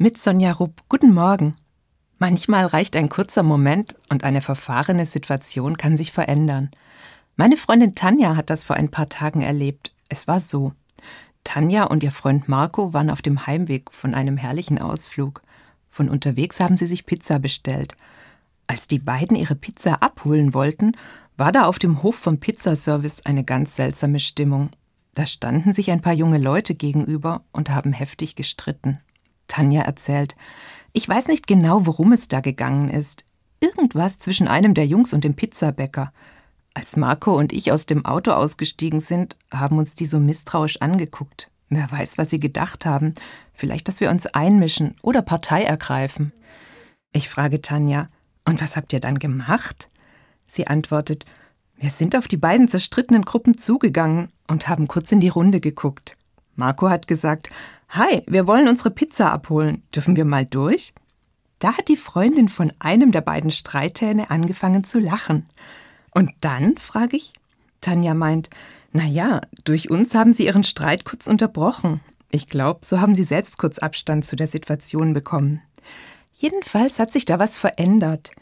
Mit Sonja Rupp. Guten Morgen. Manchmal reicht ein kurzer Moment und eine verfahrene Situation kann sich verändern. Meine Freundin Tanja hat das vor ein paar Tagen erlebt. Es war so. Tanja und ihr Freund Marco waren auf dem Heimweg von einem herrlichen Ausflug. Von unterwegs haben sie sich Pizza bestellt. Als die beiden ihre Pizza abholen wollten, war da auf dem Hof vom Pizzaservice eine ganz seltsame Stimmung. Da standen sich ein paar junge Leute gegenüber und haben heftig gestritten. Tanja erzählt. Ich weiß nicht genau, worum es da gegangen ist. Irgendwas zwischen einem der Jungs und dem Pizzabäcker. Als Marco und ich aus dem Auto ausgestiegen sind, haben uns die so misstrauisch angeguckt. Wer weiß, was sie gedacht haben. Vielleicht, dass wir uns einmischen oder Partei ergreifen. Ich frage Tanja, und was habt ihr dann gemacht? Sie antwortet, wir sind auf die beiden zerstrittenen Gruppen zugegangen und haben kurz in die Runde geguckt. Marco hat gesagt, Hi, wir wollen unsere Pizza abholen. Dürfen wir mal durch? Da hat die Freundin von einem der beiden Streithähne angefangen zu lachen. Und dann, frage ich. Tanja meint, na ja, durch uns haben sie ihren Streit kurz unterbrochen. Ich glaube, so haben sie selbst kurz Abstand zu der Situation bekommen. Jedenfalls hat sich da was verändert.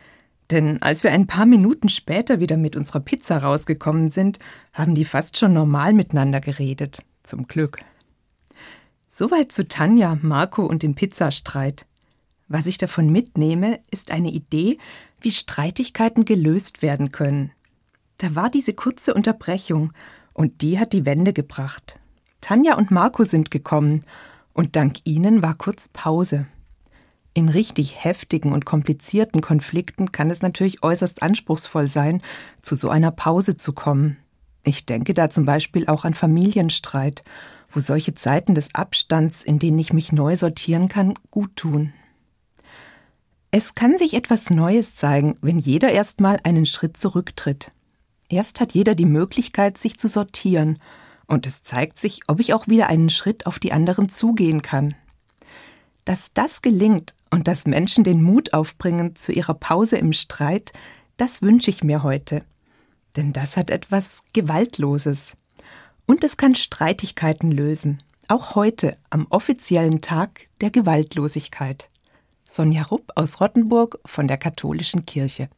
Denn als wir ein paar Minuten später wieder mit unserer Pizza rausgekommen sind, haben die fast schon normal miteinander geredet. Zum Glück. Soweit zu Tanja, Marco und dem Pizzastreit. Was ich davon mitnehme, ist eine Idee, wie Streitigkeiten gelöst werden können. Da war diese kurze Unterbrechung und die hat die Wende gebracht. Tanja und Marco sind gekommen und dank ihnen war kurz Pause. In richtig heftigen und komplizierten Konflikten kann es natürlich äußerst anspruchsvoll sein, zu so einer Pause zu kommen. Ich denke da zum Beispiel auch an Familienstreit wo solche Zeiten des Abstands, in denen ich mich neu sortieren kann, gut tun. Es kann sich etwas Neues zeigen, wenn jeder erstmal einen Schritt zurücktritt. Erst hat jeder die Möglichkeit, sich zu sortieren, und es zeigt sich, ob ich auch wieder einen Schritt auf die anderen zugehen kann. Dass das gelingt und dass Menschen den Mut aufbringen zu ihrer Pause im Streit, das wünsche ich mir heute. Denn das hat etwas Gewaltloses. Und es kann Streitigkeiten lösen, auch heute am offiziellen Tag der Gewaltlosigkeit. Sonja Rupp aus Rottenburg von der Katholischen Kirche.